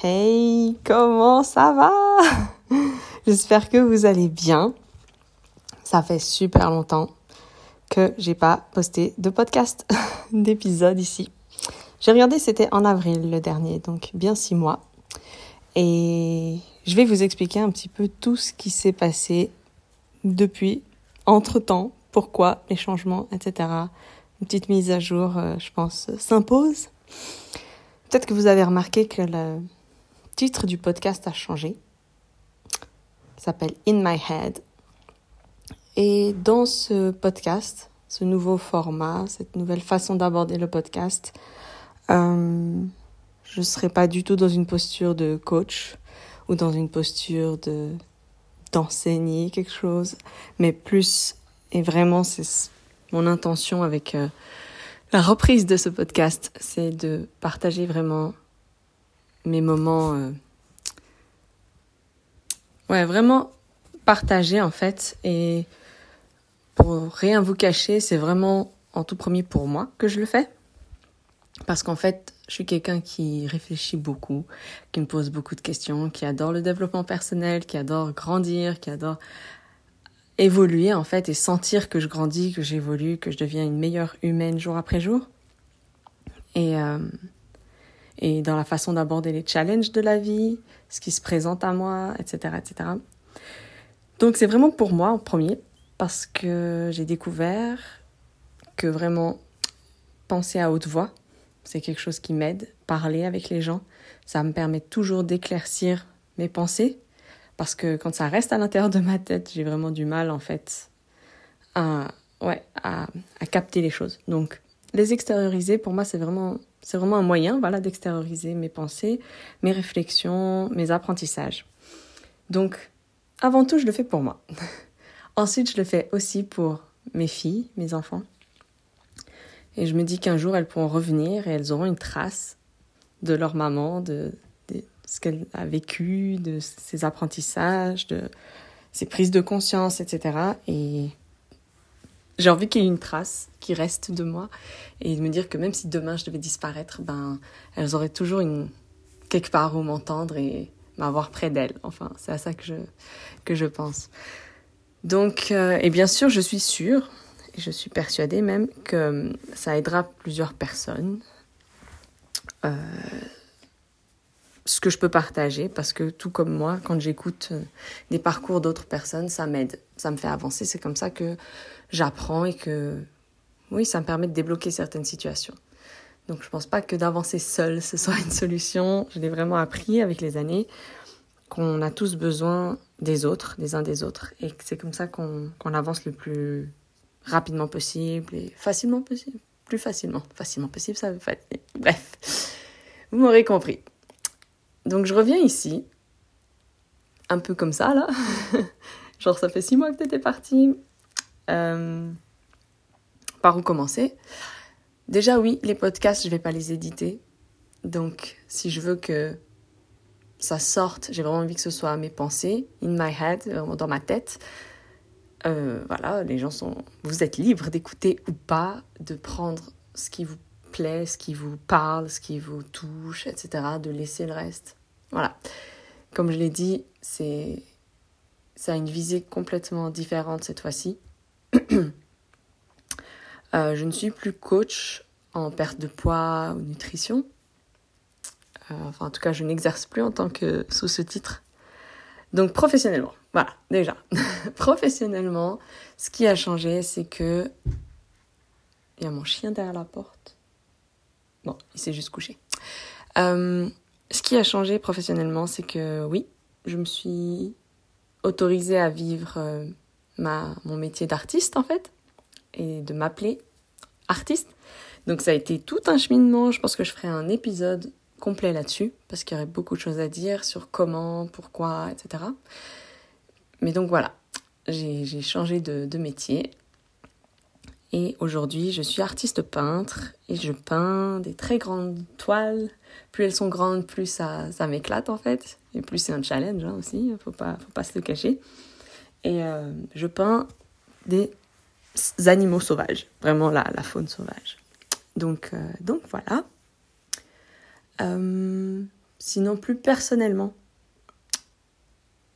Hey, comment ça va? J'espère que vous allez bien. Ça fait super longtemps que j'ai pas posté de podcast, d'épisode ici. J'ai regardé, c'était en avril le dernier, donc bien six mois. Et je vais vous expliquer un petit peu tout ce qui s'est passé depuis, entre-temps, pourquoi les changements, etc. Une petite mise à jour, euh, je pense, s'impose. Peut-être que vous avez remarqué que le titre du podcast a changé. Il s'appelle In My Head. Et dans ce podcast, ce nouveau format, cette nouvelle façon d'aborder le podcast, euh, je ne serai pas du tout dans une posture de coach ou dans une posture de d'enseigner quelque chose, mais plus, et vraiment c'est mon intention avec euh, la reprise de ce podcast, c'est de partager vraiment mes moments. Euh, ouais, vraiment partager en fait. Et pour rien vous cacher, c'est vraiment en tout premier pour moi que je le fais. Parce qu'en fait, je suis quelqu'un qui réfléchit beaucoup, qui me pose beaucoup de questions, qui adore le développement personnel, qui adore grandir, qui adore évoluer en fait et sentir que je grandis, que j'évolue, que je deviens une meilleure humaine jour après jour. Et, euh, et dans la façon d'aborder les challenges de la vie, ce qui se présente à moi, etc. etc. Donc c'est vraiment pour moi en premier, parce que j'ai découvert que vraiment penser à haute voix, c'est quelque chose qui m'aide. Parler avec les gens, ça me permet toujours d'éclaircir mes pensées, parce que quand ça reste à l'intérieur de ma tête, j'ai vraiment du mal en fait à, ouais, à, à capter les choses. Donc les extérioriser, pour moi, c'est vraiment, c'est vraiment un moyen voilà, d'extérioriser mes pensées, mes réflexions, mes apprentissages. Donc, avant tout, je le fais pour moi. Ensuite, je le fais aussi pour mes filles, mes enfants. Et je me dis qu'un jour, elles pourront revenir et elles auront une trace de leur maman, de, ce qu'elle a vécu, de ses apprentissages, de ses prises de conscience, etc. Et j'ai envie qu'il y ait une trace qui reste de moi et de me dire que même si demain je devais disparaître, ben elles auraient toujours une quelque part où m'entendre et m'avoir près d'elles. Enfin, c'est à ça que je que je pense. Donc, euh, et bien sûr, je suis sûre et je suis persuadée même que ça aidera plusieurs personnes. Euh, ce que je peux partager parce que tout comme moi, quand j'écoute euh, des parcours d'autres personnes, ça m'aide, ça me fait avancer. C'est comme ça que j'apprends et que, oui, ça me permet de débloquer certaines situations. Donc je pense pas que d'avancer seul, ce soit une solution. Je l'ai vraiment appris avec les années qu'on a tous besoin des autres, des uns des autres, et que c'est comme ça qu'on avance le plus rapidement possible et facilement possible, plus facilement, facilement possible, ça veut pas. Bref, vous m'aurez compris. Donc je reviens ici, un peu comme ça là. Genre ça fait six mois que tu étais parti. Euh, par où commencer? Déjà oui, les podcasts, je vais pas les éditer. Donc si je veux que ça sorte, j'ai vraiment envie que ce soit mes pensées, in my head, dans ma tête. Euh, voilà, les gens sont... Vous êtes libres d'écouter ou pas, de prendre ce qui vous plaît, ce qui vous parle, ce qui vous touche, etc., de laisser le reste. Voilà. Comme je l'ai dit, c'est ça a une visée complètement différente cette fois-ci. Euh, je ne suis plus coach en perte de poids ou nutrition. Euh, enfin, en tout cas, je n'exerce plus en tant que sous ce titre. Donc, professionnellement, voilà, déjà. professionnellement, ce qui a changé, c'est que. Il y a mon chien derrière la porte. Bon, il s'est juste couché. Euh, ce qui a changé professionnellement, c'est que oui, je me suis autorisée à vivre euh, mon métier d'artiste en fait, et de m'appeler artiste. Donc ça a été tout un cheminement, je pense que je ferai un épisode complet là-dessus, parce qu'il y aurait beaucoup de choses à dire sur comment, pourquoi, etc. Mais donc voilà, j'ai changé de métier. Et aujourd'hui, je suis artiste peintre et je peins des très grandes toiles plus elles sont grandes, plus ça, m'éclate en fait. Et plus c'est un challenge hein, aussi, faut pas, faut pas se le cacher. Et euh, je peins des animaux sauvages, vraiment la, faune sauvage. Donc, euh, donc voilà. Euh, sinon plus personnellement,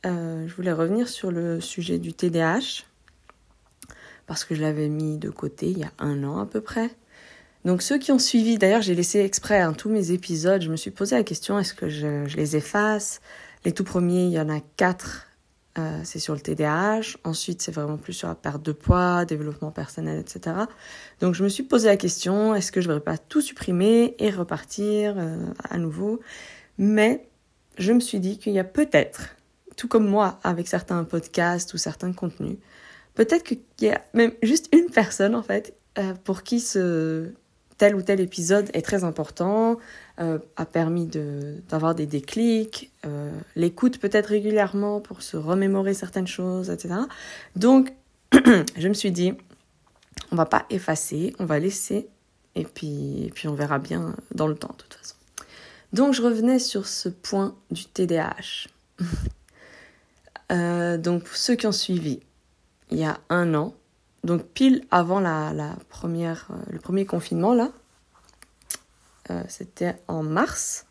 je voulais revenir sur le sujet du TDAH parce que je l'avais mis de côté il y a un an à peu près. Donc ceux qui ont suivi, d'ailleurs j'ai laissé exprès hein, tous mes épisodes, je me suis posé la question est-ce que je, les efface? Les tout premiers, il y en a quatre, euh, c'est sur le TDAH. Ensuite c'est vraiment plus sur la perte de poids, développement personnel, etc. Donc je me suis posé la question est-ce que je ne devrais pas tout supprimer et repartir euh, à nouveau? Mais je me suis dit qu'il y a peut-être tout comme moi avec certains podcasts ou certains contenus, peut-être qu'il y a même juste une personne en fait euh, pour qui ce tel ou tel épisode est très important, euh, a permis d'avoir des déclics, euh, l'écoute peut-être régulièrement pour se remémorer certaines choses, etc. Donc, je me suis dit, on va pas effacer, on va laisser, et puis, et puis on verra bien dans le temps, de toute façon. Donc, je revenais sur ce point du TDAH. Donc ceux qui ont suivi il y a un an, donc pile avant la, première, euh, le premier confinement là, euh, c'était en mars.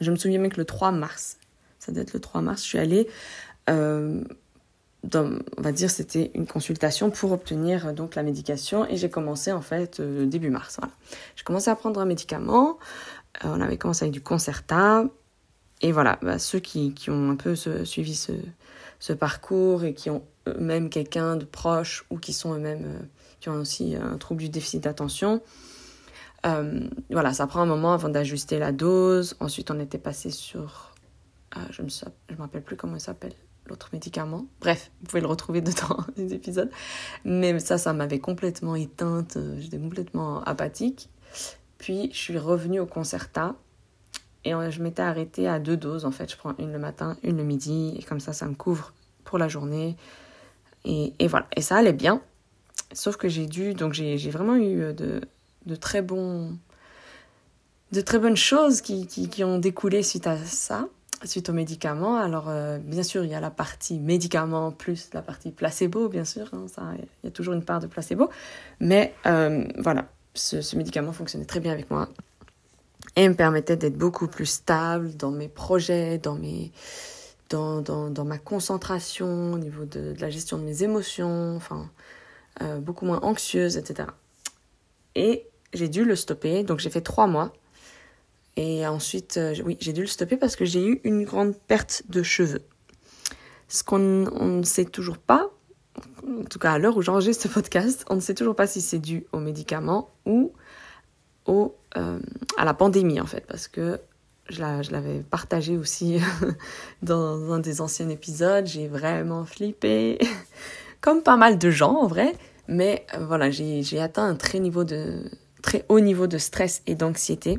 Je me souviens même que le 3 mars, ça doit être le 3 mars, je suis allée, dans, on va dire c'était une consultation pour obtenir donc la médication et j'ai commencé en fait début mars. Voilà. J'ai commencé à prendre un médicament. on avait commencé avec du Concerta et voilà, bah, ceux qui, qui, ont un peu suivi ce, parcours et qui ont eux-mêmes quelqu'un de proche ou qui sont eux-mêmes, euh, qui ont aussi un trouble du déficit d'attention, euh, voilà, ça prend un moment avant d'ajuster la dose. Ensuite, on était passé sur, euh, je me me rappelle plus comment il s'appelle, l'autre médicament. Bref, vous pouvez le retrouver dedans les épisodes. Mais ça, ça m'avait complètement éteinte. Euh, j'étais complètement apathique. Puis, je suis revenue au Concerta et je m'étais arrêtée à deux doses en fait. Je prends une le matin, une le midi et comme ça, ça me couvre pour la journée. Et, voilà. Et ça allait bien. Sauf que j'ai dû, donc j'ai vraiment eu de, de, très bons, de très bonnes choses qui, qui, ont découlé suite à ça, suite aux médicaments. Alors euh, bien sûr, il y a la partie médicaments plus la partie placebo, bien sûr. Hein, ça, il y a toujours une part de placebo. Mais euh, voilà, ce médicament fonctionnait très bien avec moi et me permettait d'être beaucoup plus stable dans mes projets, dans, mes, dans, ma concentration, au niveau de, la gestion de mes émotions, enfin, euh, beaucoup moins anxieuse, etc. Et j'ai dû le stopper, donc j'ai fait trois mois. Et ensuite, euh, oui, j'ai dû le stopper parce que j'ai eu une grande perte de cheveux. Ce qu'on ne sait toujours pas, en tout cas à l'heure où j'enregistre ce podcast, on ne sait toujours pas si c'est dû aux médicaments ou euh, à la pandémie en fait, parce que je l'avais partagé aussi dans un des anciens épisodes, j'ai vraiment flippé, comme pas mal de gens en vrai, mais euh, voilà, j'ai atteint un très, haut niveau de stress et d'anxiété,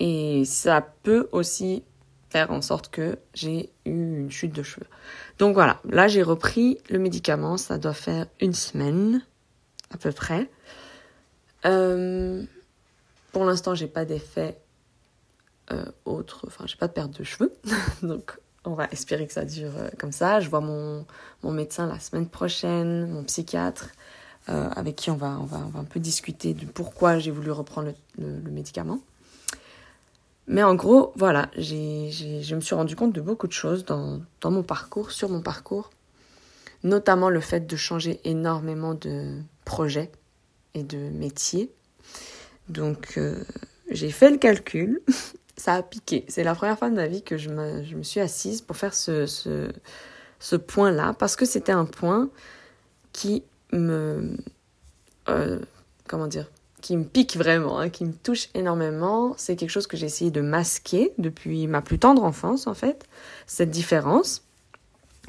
et ça peut aussi faire en sorte que j'ai eu une chute de cheveux. Donc voilà, là j'ai repris le médicament, ça doit faire une semaine à peu près. Euh, pour l'instant, j'ai pas d'effet autre, enfin, j'ai pas de perte de cheveux. Donc, on va espérer que ça dure euh, comme ça. Je vois mon, mon médecin la semaine prochaine, mon psychiatre, euh, avec qui on va, on, va, on va un peu discuter de pourquoi j'ai voulu reprendre le, médicament. Mais en gros, voilà, je me suis rendu compte de beaucoup de choses dans, dans mon parcours, sur mon parcours, notamment le fait de changer énormément de projets et de métier. Donc euh, j'ai fait le calcul, ça a piqué. C'est la première fois de ma vie que je me, suis assise pour faire ce point-là, parce que c'était un point qui me... Euh, comment dire qui me pique vraiment, hein, qui me touche énormément. C'est quelque chose que j'ai essayé de masquer depuis ma plus tendre enfance, en fait, cette différence.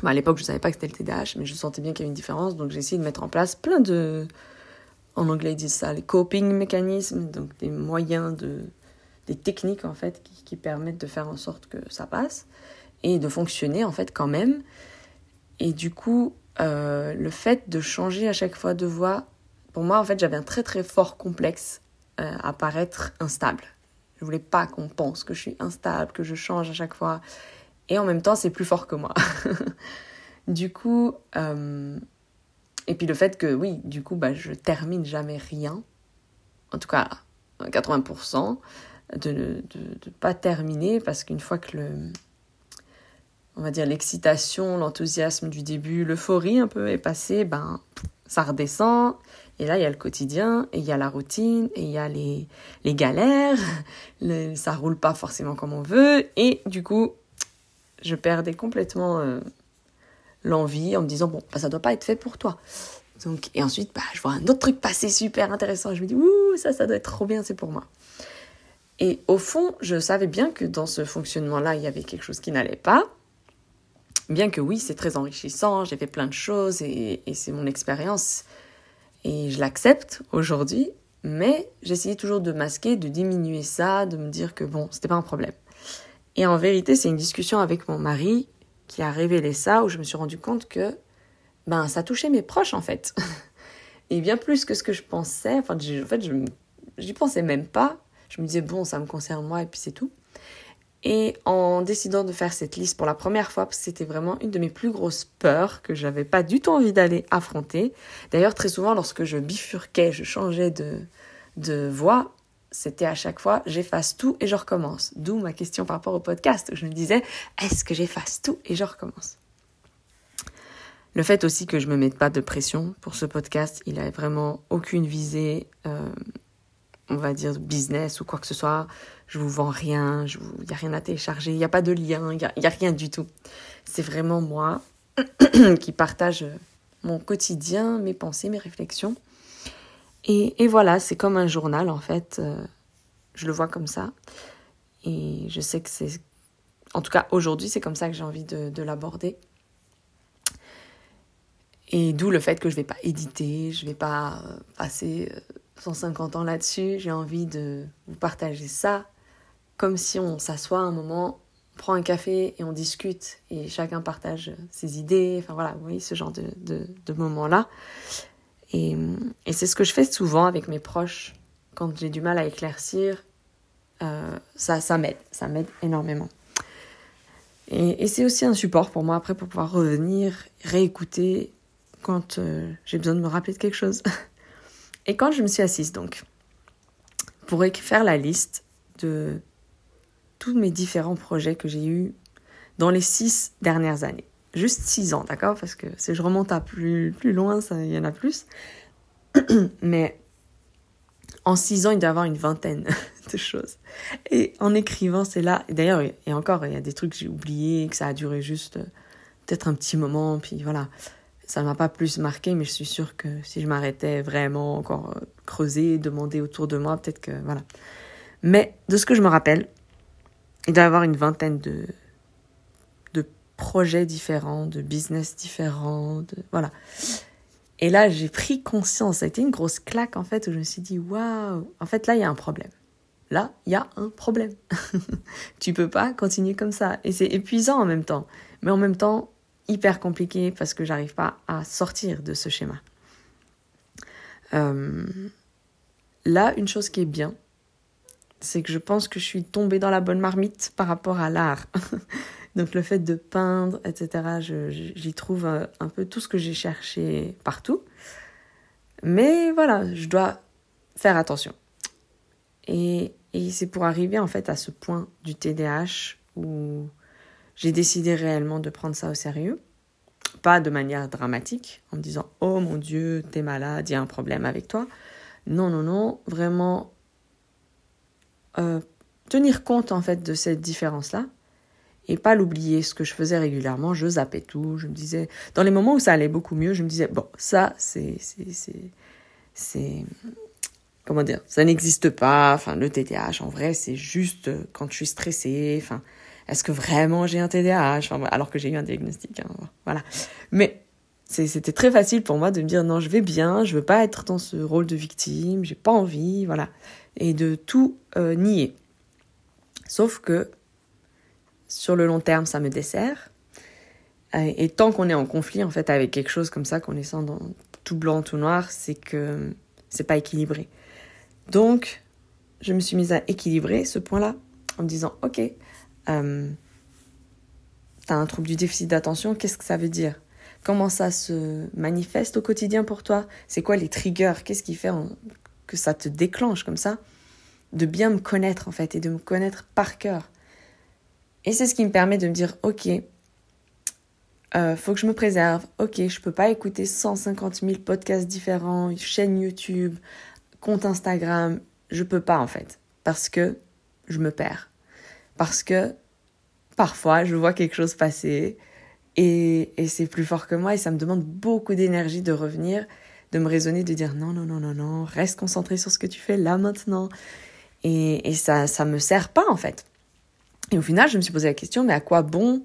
à l'époque, je ne savais pas que c'était le TDAH, mais je sentais bien qu'il y avait une différence, donc j'ai essayé de mettre en place plein de, en anglais ils disent ça, les coping mécanismes, donc des moyens de, des techniques en fait qui, permettent de faire en sorte que ça passe et de fonctionner en fait quand même. Et du coup, euh, le fait de changer à chaque fois de voix, pour moi en fait j'avais un très très fort complexe euh, à paraître instable. Je voulais pas qu'on pense que je suis instable, que je change à chaque fois. Et en même temps, c'est plus fort que moi. du coup, euh, et puis le fait que, oui, du coup, bah, je termine jamais rien, en tout cas 80%, de ne pas terminer parce qu'une fois que le, on va dire l'excitation, l'enthousiasme du début, l'euphorie un peu est passée, ben ça redescend. Et là, il y a le quotidien, et il y a la routine, et il y a les, les galères. Le, ça roule pas forcément comme on veut. Et du coup, je perdais complètement euh, l'envie en me disant, bon, bah, ça doit pas être fait pour toi. Donc, et ensuite, bah, je vois un autre truc passer super intéressant. Je me dis, ouh, ça, ça doit être trop bien, c'est pour moi. Et au fond, je savais bien que dans ce fonctionnement-là, il y avait quelque chose qui n'allait pas. Bien que oui, c'est très enrichissant, j'ai fait plein de choses et, c'est mon expérience. Et je l'accepte aujourd'hui, mais j'essayais toujours de masquer, de diminuer ça, de me dire que bon, c'était pas un problème. Et en vérité, c'est une discussion avec mon mari qui a révélé ça, où je me suis rendu compte que ben ça touchait mes proches en fait. Et bien plus que ce que je pensais, enfin en fait je j'y pensais même pas. Je me disais bon, ça me concerne moi et puis c'est tout. Et en décidant de faire cette liste pour la première fois, c'était vraiment une de mes plus grosses peurs que j'avais pas du tout envie d'aller affronter. D'ailleurs, très souvent, lorsque je bifurquais, je changeais de, de voie, c'était à chaque fois j'efface tout et je recommence. D'où ma question par rapport au podcast. je me disais, est-ce que j'efface tout et je recommence? Le fait aussi que je me mette pas de pression pour ce podcast, il a vraiment aucune visée. Euh, on va dire, business ou quoi que ce soit. Je vous vends rien, il n'y a rien à télécharger, il n'y a pas de lien, il n'y a, rien du tout. C'est vraiment moi qui partage mon quotidien, mes pensées, mes réflexions. Et, voilà, c'est comme un journal en fait. Euh, je le vois comme ça. Et je sais que c'est... En tout cas, aujourd'hui, c'est comme ça que j'ai envie de, de l'aborder. Et d'où le fait que je ne vais pas éditer, je ne vais pas passer 150 ans là-dessus, j'ai envie de vous partager ça comme si on s'assoit un moment, prend un café et on discute et chacun partage ses idées, enfin voilà, vous voyez ce genre de, de, de moment-là. Et, et c'est ce que je fais souvent avec mes proches quand j'ai du mal à éclaircir. Euh, ça, ça m'aide, ça m'aide énormément. Et, et c'est aussi un support pour moi après pour pouvoir revenir, réécouter quand euh, j'ai besoin de me rappeler de quelque chose. Et quand je me suis assise donc pour faire la liste de tous mes différents projets que j'ai eus dans les six dernières années. Juste six ans, d'accord? Parce que si je remonte à plus, plus loin, il y en a plus. Mais en six ans, il doit y avoir une vingtaine de choses. Et en écrivant, c'est là. D'ailleurs, et encore, il y a des trucs que j'ai oubliés, que ça a duré juste euh, peut-être un petit moment, puis voilà ça ne m'a pas plus marqué, mais je suis sûre que si je m'arrêtais vraiment encore euh, creuser, demander autour de moi, peut-être que voilà. Mais de ce que je me rappelle, il doit y avoir une vingtaine de, de projets différents, de business différents, de, voilà. Et là, j'ai pris conscience, ça a été une grosse claque en fait, où je me suis dit, waouh, en fait là, il y a un problème. Là, il y a un problème. tu peux pas continuer comme ça. Et c'est épuisant en même temps. Mais en même temps, hyper compliqué parce que j'arrive pas à sortir de ce schéma. Euh, là, une chose qui est bien, c'est que je pense que je suis tombée dans la bonne marmite par rapport à l'art. Donc le fait de peindre, etc., j'y trouve un, un, peu tout ce que j'ai cherché partout. Mais voilà, je dois faire attention. Et, et c'est pour arriver en fait à ce point du TDAH où j'ai décidé réellement de prendre ça au sérieux. Pas de manière dramatique, en me disant Oh mon Dieu, t'es malade, il y a un problème avec toi. Non, non, non, vraiment euh, tenir compte en fait de cette différence-là et pas l'oublier. Ce que je faisais régulièrement, je zappais tout. Je me disais, dans les moments où ça allait beaucoup mieux, je me disais Bon, ça, c'est. C'est. Comment dire Ça n'existe pas. Enfin, le TTH, en vrai, c'est juste quand je suis stressée. Enfin est-ce que vraiment j'ai un TDAH Alors que j'ai eu un diagnostic. Hein, voilà. Mais c'était très facile pour moi de me dire non, je vais bien, je veux pas être dans ce rôle de victime, j'ai pas envie, voilà. Et de tout euh, nier. Sauf que sur le long terme, ça me dessert. Et tant qu'on est en conflit en fait avec quelque chose comme ça, qu'on est sans dans tout blanc, tout noir, c'est que c'est pas équilibré. Donc, je me suis mise à équilibrer ce point-là en me disant ok, euh, tu as un trouble du déficit d'attention, qu'est-ce que ça veut dire? Comment ça se manifeste au quotidien pour toi? C'est quoi les triggers? Qu'est-ce qui fait que ça te déclenche comme ça? De bien me connaître en fait et de me connaître par cœur. Et c'est ce qui me permet de me dire, ok, euh, faut que je me préserve. Ok, je peux pas écouter 150 000 podcasts différents, chaîne YouTube, compte Instagram. Je peux pas en fait, parce que je me perds. Parce que parfois je vois quelque chose passer et, et c'est plus fort que moi et ça me demande beaucoup d'énergie de revenir, de me raisonner, de dire non, non, non, non, non, reste concentré sur ce que tu fais là maintenant. Et, et ça, ça me sert pas en fait. Et au final, je me suis posé la question, mais à quoi bon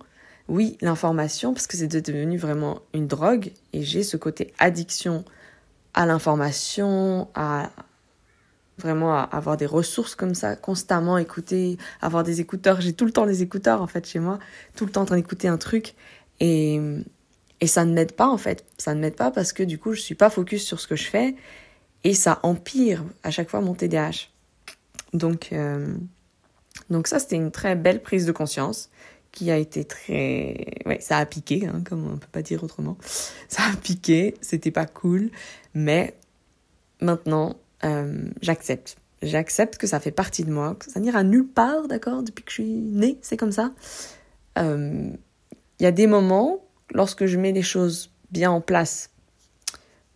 oui, l'information, parce que c'est devenu vraiment une drogue, et j'ai ce côté addiction à l'information, à vraiment avoir des ressources comme ça, constamment écouter, avoir des écouteurs. J'ai tout le temps des écouteurs, en fait, chez moi, tout le temps en train d'écouter un truc, et, et ça ne m'aide pas, en fait. Ça ne m'aide pas parce que, du coup, je suis pas focus sur ce que je fais, et ça empire à chaque fois mon TDAH. Donc, euh, donc ça, c'était une très belle prise de conscience qui a été très... Ouais, ça a piqué, hein, comme on peut pas dire autrement. Ça a piqué, c'était pas cool, mais maintenant, euh, j'accepte. J'accepte que ça fait partie de moi, que ça n'ira nulle part, d'accord Depuis que je suis née, c'est comme ça. Il euh, y a des moments, lorsque je mets les choses bien en place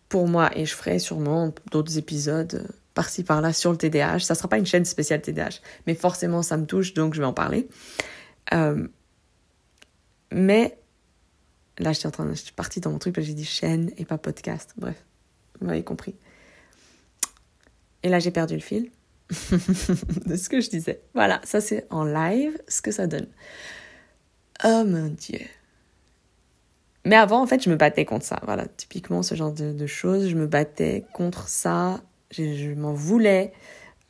pour moi, et je ferai sûrement d'autres épisodes par-ci par-là sur le TDAH. Ça sera pas une chaîne spéciale TDAH, mais forcément ça me touche, donc je vais en parler. Euh, mais là, j'étais en train, je suis partie dans mon truc, j'ai dit chaîne et pas podcast. Bref, vous m'avez compris. Et là, j'ai perdu le fil de ce que je disais. Voilà, ça c'est en live ce que ça donne. Oh mon dieu. Mais avant, en fait, je me battais contre ça. Voilà, typiquement ce genre de, choses. Je me battais contre ça. Je, m'en voulais.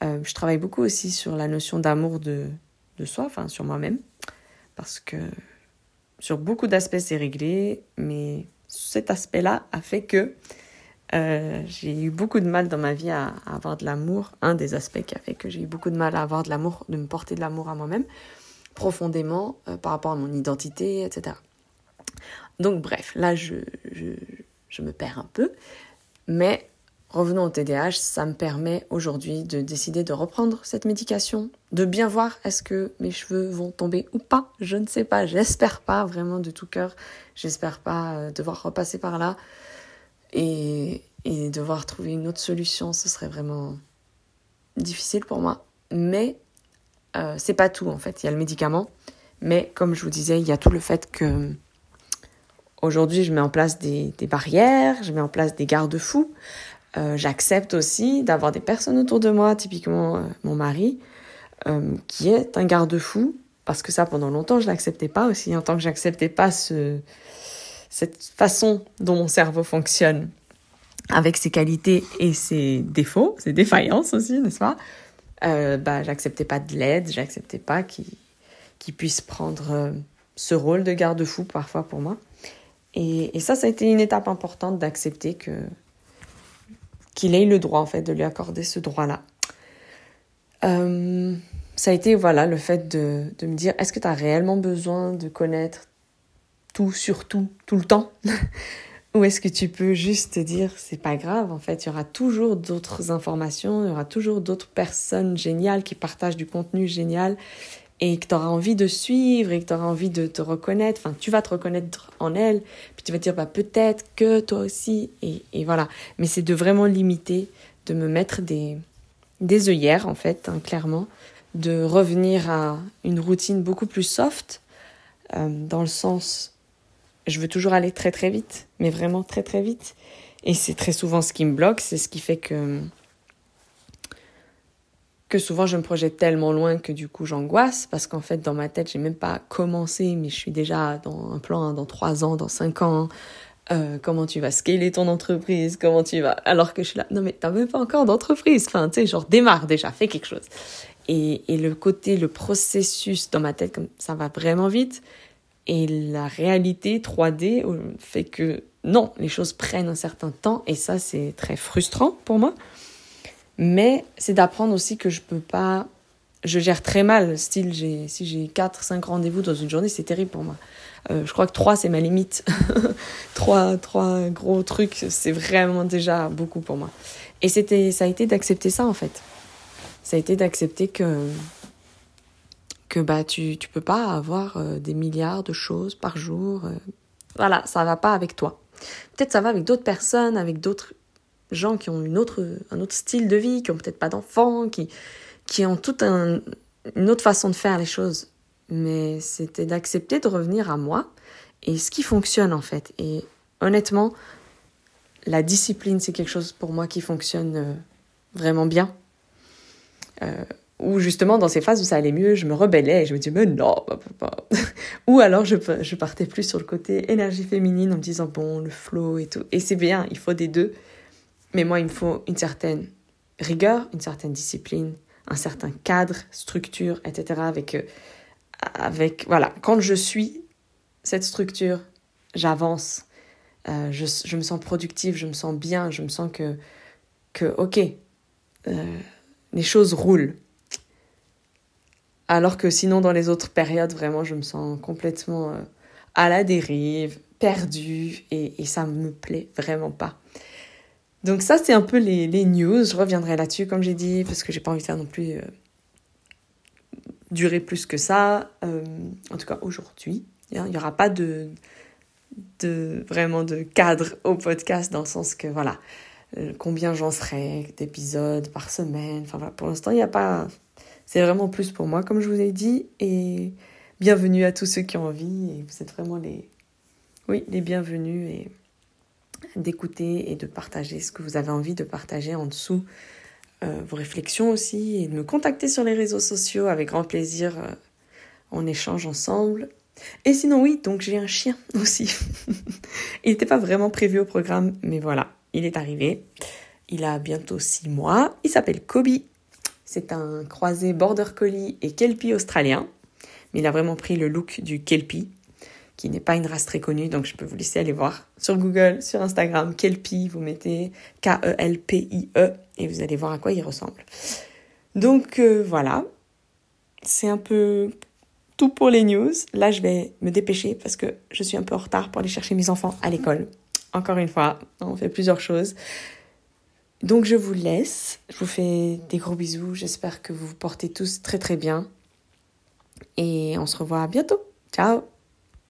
Euh, je travaille beaucoup aussi sur la notion d'amour de, de soi, enfin sur moi-même. Parce que sur beaucoup d'aspects, c'est réglé, mais cet aspect-là a fait que euh, j'ai eu beaucoup de mal dans ma vie à, avoir de l'amour. Un des aspects qui a fait que j'ai eu beaucoup de mal à avoir de l'amour, de me porter de l'amour à moi-même, profondément euh, par rapport à mon identité, etc. Donc bref, là je, je, je me perds un peu, mais Revenons au TDAH, ça me permet aujourd'hui de décider de reprendre cette médication, de bien voir est-ce que mes cheveux vont tomber ou pas. Je ne sais pas, j'espère pas vraiment de tout cœur. J'espère pas euh, devoir repasser par là et, devoir trouver une autre solution. Ce serait vraiment difficile pour moi. Mais euh, c'est pas tout en fait. Il y a le médicament, mais comme je vous disais, il y a tout le fait que aujourd'hui je mets en place des, barrières, je mets en place des garde-fous. Euh, j'accepte aussi d'avoir des personnes autour de moi, typiquement euh, mon mari, qui est un garde-fou, parce que ça, pendant longtemps, je l'acceptais pas aussi, en tant que j'acceptais pas ce, cette façon dont mon cerveau fonctionne, avec ses qualités et ses défauts, ses défaillances aussi, n'est-ce pas? Euh, bah, J'acceptais pas de l'aide, j'acceptais pas qu'il puisse prendre ce rôle de garde-fou parfois pour moi. Et, et ça, ça a été une étape importante d'accepter que qu'il ait le droit en fait de lui accorder ce droit-là. Euh, ça a été voilà le fait de, de me dire est-ce que tu as réellement besoin de connaître tout sur tout tout le temps? Ou est-ce que tu peux juste te dire c'est pas grave en fait il y aura toujours d'autres informations il y aura toujours d'autres personnes géniales qui partagent du contenu génial et que tu auras envie de suivre et que tu auras envie de te reconnaître, enfin tu vas te reconnaître en elle, puis tu vas te dire bah, peut-être que toi aussi, et, voilà. Mais c'est de vraiment limiter, de me mettre des, des œillères en fait, hein, clairement, de revenir à une routine beaucoup plus soft, euh, dans le sens, je veux toujours aller très très vite, mais vraiment très très vite. Et c'est très souvent ce qui me bloque, c'est ce qui fait que que souvent je me projette tellement loin que du coup j'angoisse parce qu'en fait dans ma tête j'ai même pas commencé mais je suis déjà dans un plan hein, dans trois ans, dans cinq ans. Euh, comment tu vas scaler ton entreprise, comment tu vas, alors que je suis là, non mais t'as même pas encore d'entreprise, enfin tu sais, genre démarre déjà, fais quelque chose. Et, et le côté, le processus dans ma tête, comme ça va vraiment vite, et la réalité 3D fait que non, les choses prennent un certain temps, et ça c'est très frustrant pour moi. Mais c'est d'apprendre aussi que je peux pas. Je gère très mal. Style, j'ai, si j'ai 4, 5 rendez-vous dans une journée, c'est terrible pour moi. Euh, je crois que 3, c'est ma limite. 3, 3 gros trucs, c'est vraiment déjà beaucoup pour moi. Et c'était, ça a été d'accepter ça, en fait. ça a été d'accepter que que bah tu tu peux pas avoir euh, des milliards de choses par jour. Euh. voilà, ça va pas avec toi. Peut-être ça va avec d'autres personnes, avec d'autres gens qui ont une autre un autre style de vie, qui ont peut-être pas d'enfants, qui qui ont toute un, une autre façon de faire les choses. Mais c'était d'accepter de revenir à moi et ce qui fonctionne en fait. Et honnêtement, la discipline, c'est quelque chose pour moi qui fonctionne euh, vraiment bien. Ou justement, dans ces phases où ça allait mieux, je me rebellais je me disais, mais non, Ou alors, je, je partais plus sur le côté énergie féminine en me disant, bon, le flow et tout. Et c'est bien, il faut des deux. Mais moi, il me faut une certaine rigueur, une certaine discipline, un certain cadre, structure, etc. Avec, euh, avec voilà, quand je suis cette structure, j'avance, euh, je, je, me sens productive, je me sens bien, je me sens que, que ok, euh, les choses roulent. Alors que sinon, dans les autres périodes, vraiment, je me sens complètement euh, à la dérive, perdue, et, et ça me plaît vraiment pas. Donc ça, c'est un peu les, les, news. Je reviendrai là-dessus, comme j'ai dit, parce que j'ai pas envie de faire non plus durer plus que ça. en tout cas, aujourd'hui, il n'y aura pas de, de vraiment de cadre au podcast dans le sens que voilà euh, combien j'en serai d'épisodes par semaine enfin pour l'instant il n'y a pas c'est vraiment plus pour moi comme je vous ai dit et bienvenue à tous ceux qui ont envie et vous êtes vraiment les oui les bienvenus et d'écouter et de partager ce que vous avez envie de partager en dessous euh, vos réflexions aussi et de me contacter sur les réseaux sociaux avec grand plaisir euh, on échange ensemble et sinon, oui, donc j'ai un chien aussi. il n'était pas vraiment prévu au programme, mais voilà, il est arrivé. Il a bientôt six mois. Il s'appelle Kobe. C'est un croisé border collie et kelpie australien. Mais il a vraiment pris le look du kelpie, qui n'est pas une race très connue, donc je peux vous laisser aller voir sur Google, sur Instagram, kelpie, vous mettez K-E-L-P-I-E -E, et vous allez voir à quoi il ressemble. Donc euh, voilà, c'est un peu tout pour les news. Là, je vais me dépêcher parce que je suis un peu en retard pour aller chercher mes enfants à l'école. Encore une fois, on fait plusieurs choses. Donc, je vous laisse. Je vous fais des gros bisous. J'espère que vous vous portez tous très très bien. Et on se revoit bientôt. Ciao